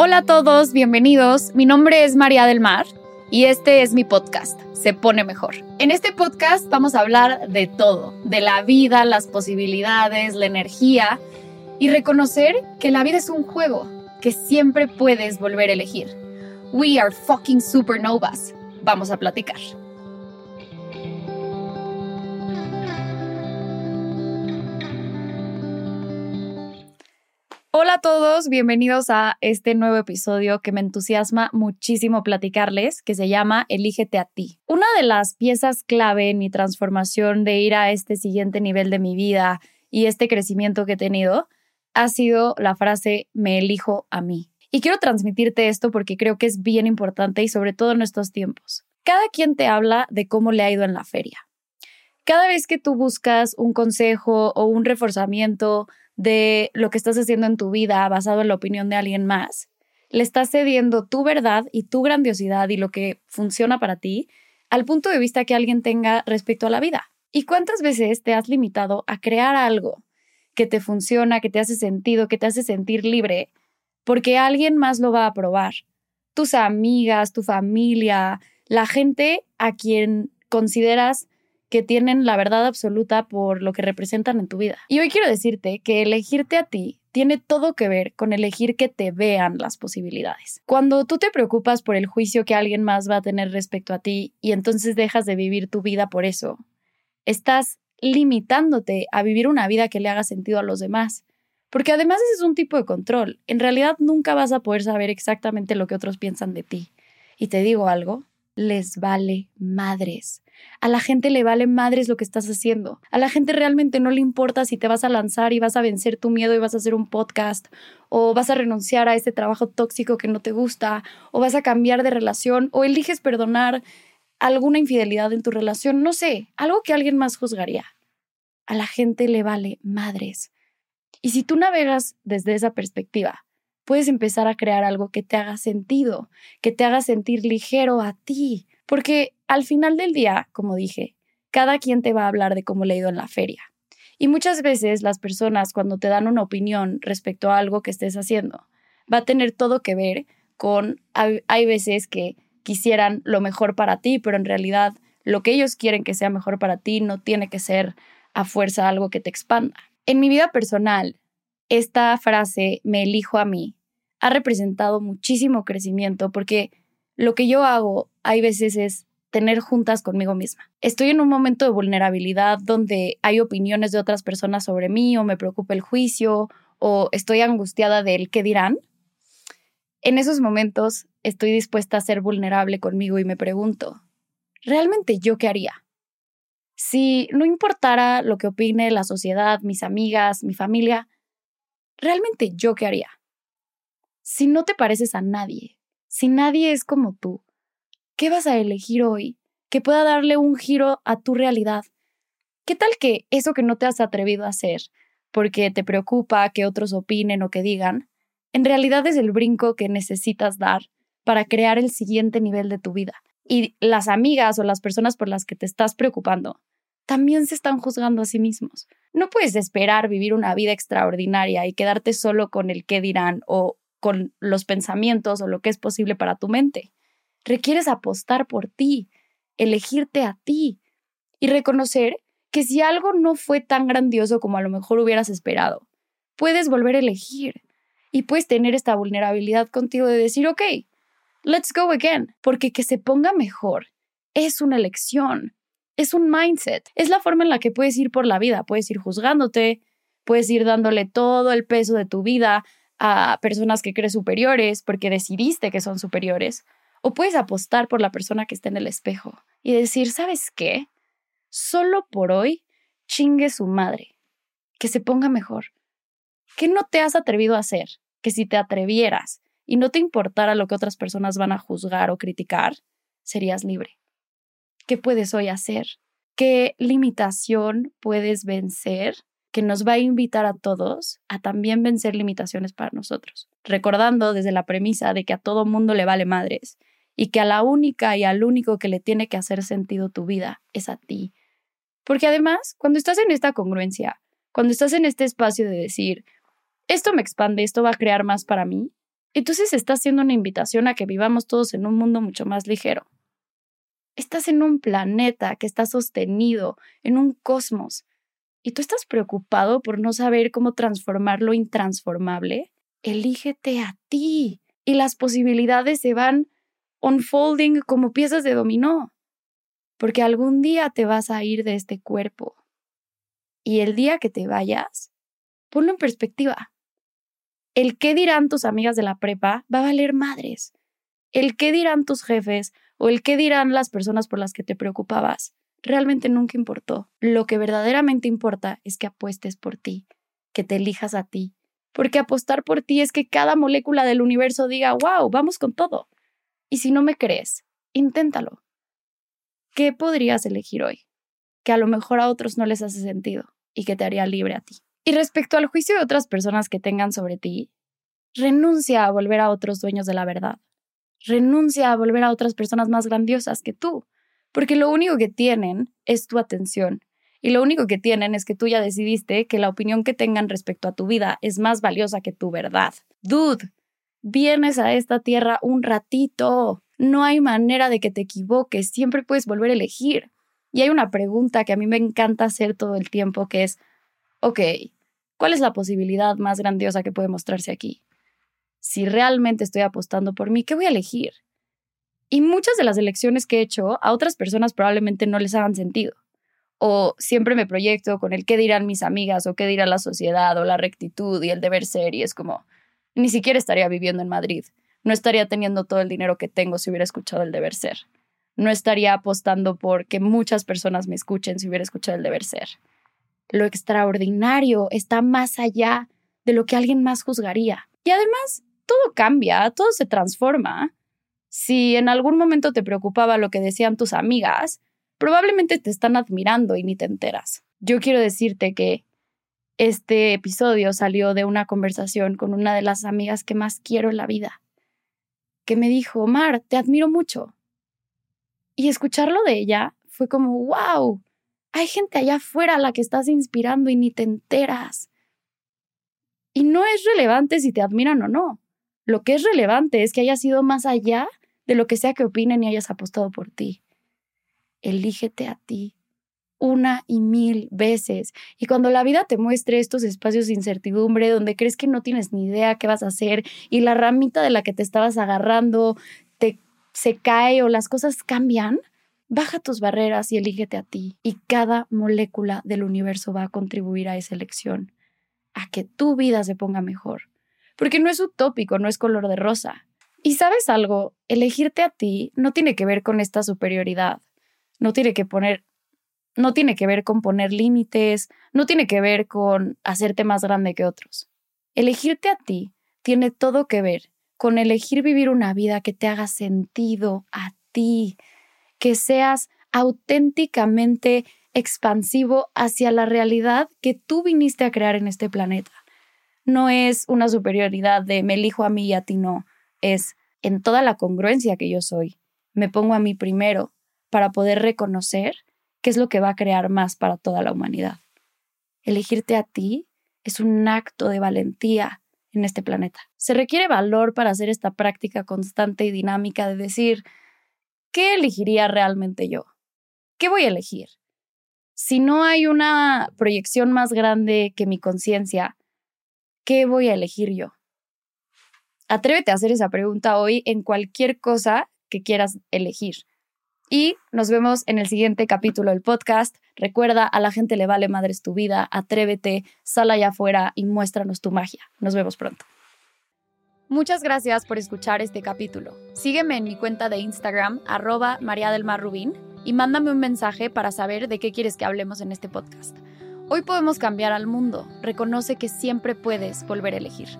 Hola a todos, bienvenidos. Mi nombre es María del Mar y este es mi podcast, Se pone mejor. En este podcast vamos a hablar de todo, de la vida, las posibilidades, la energía y reconocer que la vida es un juego que siempre puedes volver a elegir. We are fucking supernovas. Vamos a platicar. Hola a todos, bienvenidos a este nuevo episodio que me entusiasma muchísimo platicarles, que se llama Elígete a ti. Una de las piezas clave en mi transformación de ir a este siguiente nivel de mi vida y este crecimiento que he tenido ha sido la frase me elijo a mí. Y quiero transmitirte esto porque creo que es bien importante y sobre todo en estos tiempos. Cada quien te habla de cómo le ha ido en la feria. Cada vez que tú buscas un consejo o un reforzamiento de lo que estás haciendo en tu vida basado en la opinión de alguien más, le estás cediendo tu verdad y tu grandiosidad y lo que funciona para ti al punto de vista que alguien tenga respecto a la vida. ¿Y cuántas veces te has limitado a crear algo que te funciona, que te hace sentido, que te hace sentir libre, porque alguien más lo va a probar? Tus amigas, tu familia, la gente a quien consideras que tienen la verdad absoluta por lo que representan en tu vida. Y hoy quiero decirte que elegirte a ti tiene todo que ver con elegir que te vean las posibilidades. Cuando tú te preocupas por el juicio que alguien más va a tener respecto a ti y entonces dejas de vivir tu vida por eso, estás limitándote a vivir una vida que le haga sentido a los demás. Porque además ese es un tipo de control. En realidad nunca vas a poder saber exactamente lo que otros piensan de ti. Y te digo algo, les vale madres. A la gente le vale madres lo que estás haciendo. A la gente realmente no le importa si te vas a lanzar y vas a vencer tu miedo y vas a hacer un podcast, o vas a renunciar a ese trabajo tóxico que no te gusta, o vas a cambiar de relación, o eliges perdonar alguna infidelidad en tu relación, no sé, algo que alguien más juzgaría. A la gente le vale madres. Y si tú navegas desde esa perspectiva, puedes empezar a crear algo que te haga sentido, que te haga sentir ligero a ti. Porque al final del día, como dije, cada quien te va a hablar de cómo le ha en la feria. Y muchas veces las personas cuando te dan una opinión respecto a algo que estés haciendo, va a tener todo que ver con, hay veces que quisieran lo mejor para ti, pero en realidad lo que ellos quieren que sea mejor para ti no tiene que ser a fuerza algo que te expanda. En mi vida personal, esta frase, me elijo a mí, ha representado muchísimo crecimiento porque lo que yo hago hay veces es tener juntas conmigo misma. Estoy en un momento de vulnerabilidad donde hay opiniones de otras personas sobre mí o me preocupa el juicio o estoy angustiada del qué dirán. En esos momentos estoy dispuesta a ser vulnerable conmigo y me pregunto, ¿realmente yo qué haría? Si no importara lo que opine la sociedad, mis amigas, mi familia, ¿realmente yo qué haría? Si no te pareces a nadie, si nadie es como tú, ¿qué vas a elegir hoy que pueda darle un giro a tu realidad? ¿Qué tal que eso que no te has atrevido a hacer porque te preocupa que otros opinen o que digan, en realidad es el brinco que necesitas dar para crear el siguiente nivel de tu vida? Y las amigas o las personas por las que te estás preocupando también se están juzgando a sí mismos. No puedes esperar vivir una vida extraordinaria y quedarte solo con el qué dirán o con los pensamientos o lo que es posible para tu mente. Requieres apostar por ti, elegirte a ti y reconocer que si algo no fue tan grandioso como a lo mejor hubieras esperado, puedes volver a elegir y puedes tener esta vulnerabilidad contigo de decir, ok, let's go again, porque que se ponga mejor es una elección, es un mindset, es la forma en la que puedes ir por la vida, puedes ir juzgándote, puedes ir dándole todo el peso de tu vida a personas que crees superiores porque decidiste que son superiores, o puedes apostar por la persona que está en el espejo y decir, ¿sabes qué? Solo por hoy chingue su madre, que se ponga mejor. ¿Qué no te has atrevido a hacer? Que si te atrevieras y no te importara lo que otras personas van a juzgar o criticar, serías libre. ¿Qué puedes hoy hacer? ¿Qué limitación puedes vencer que nos va a invitar a todos a también vencer limitaciones para nosotros, recordando desde la premisa de que a todo mundo le vale madres y que a la única y al único que le tiene que hacer sentido tu vida es a ti. Porque además, cuando estás en esta congruencia, cuando estás en este espacio de decir, esto me expande, esto va a crear más para mí, Entonces estás haciendo una invitación a que vivamos todos en un mundo mucho más ligero. Estás en un planeta que está sostenido, en un cosmos, y tú estás preocupado por no saber cómo transformar lo intransformable. Elígete a ti y las posibilidades se van unfolding como piezas de dominó, porque algún día te vas a ir de este cuerpo. Y el día que te vayas, ponlo en perspectiva. El qué dirán tus amigas de la prepa va a valer madres. El qué dirán tus jefes o el qué dirán las personas por las que te preocupabas realmente nunca importó. Lo que verdaderamente importa es que apuestes por ti, que te elijas a ti. Porque apostar por ti es que cada molécula del universo diga, wow, vamos con todo. Y si no me crees, inténtalo. ¿Qué podrías elegir hoy? Que a lo mejor a otros no les hace sentido y que te haría libre a ti. Y respecto al juicio de otras personas que tengan sobre ti, renuncia a volver a otros dueños de la verdad. Renuncia a volver a otras personas más grandiosas que tú, porque lo único que tienen es tu atención. Y lo único que tienen es que tú ya decidiste que la opinión que tengan respecto a tu vida es más valiosa que tu verdad. Dude, vienes a esta tierra un ratito. No hay manera de que te equivoques, siempre puedes volver a elegir. Y hay una pregunta que a mí me encanta hacer todo el tiempo, que es, ok, ¿Cuál es la posibilidad más grandiosa que puede mostrarse aquí? Si realmente estoy apostando por mí, ¿qué voy a elegir? Y muchas de las elecciones que he hecho a otras personas probablemente no les hagan sentido. O siempre me proyecto con el qué dirán mis amigas o qué dirá la sociedad o la rectitud y el deber ser y es como, ni siquiera estaría viviendo en Madrid. No estaría teniendo todo el dinero que tengo si hubiera escuchado el deber ser. No estaría apostando por que muchas personas me escuchen si hubiera escuchado el deber ser. Lo extraordinario está más allá de lo que alguien más juzgaría. Y además, todo cambia, todo se transforma. Si en algún momento te preocupaba lo que decían tus amigas, probablemente te están admirando y ni te enteras. Yo quiero decirte que este episodio salió de una conversación con una de las amigas que más quiero en la vida, que me dijo, Omar, te admiro mucho. Y escucharlo de ella fue como, wow, hay gente allá afuera a la que estás inspirando y ni te enteras. Y no es relevante si te admiran o no. Lo que es relevante es que hayas ido más allá de lo que sea que opinen y hayas apostado por ti. Elígete a ti una y mil veces. Y cuando la vida te muestre estos espacios de incertidumbre donde crees que no tienes ni idea qué vas a hacer y la ramita de la que te estabas agarrando te se cae o las cosas cambian, Baja tus barreras y elígete a ti. Y cada molécula del universo va a contribuir a esa elección, a que tu vida se ponga mejor. Porque no es utópico, no es color de rosa. Y sabes algo, elegirte a ti no tiene que ver con esta superioridad. No tiene que poner no tiene que ver con poner límites, no tiene que ver con hacerte más grande que otros. Elegirte a ti tiene todo que ver con elegir vivir una vida que te haga sentido a ti, que seas auténticamente expansivo hacia la realidad que tú viniste a crear en este planeta. No es una superioridad de me elijo a mí y a ti no, es en toda la congruencia que yo soy. Me pongo a mí primero para poder reconocer qué es lo que va a crear más para toda la humanidad. Elegirte a ti es un acto de valentía en este planeta. Se requiere valor para hacer esta práctica constante y dinámica de decir, ¿qué elegiría realmente yo? ¿Qué voy a elegir? Si no hay una proyección más grande que mi conciencia, ¿qué voy a elegir yo? Atrévete a hacer esa pregunta hoy en cualquier cosa que quieras elegir. Y nos vemos en el siguiente capítulo del podcast. Recuerda, a la gente le vale madres tu vida. Atrévete, sal allá afuera y muéstranos tu magia. Nos vemos pronto. Muchas gracias por escuchar este capítulo. Sígueme en mi cuenta de Instagram, arroba María del Mar Rubín, y mándame un mensaje para saber de qué quieres que hablemos en este podcast. Hoy podemos cambiar al mundo. Reconoce que siempre puedes volver a elegir.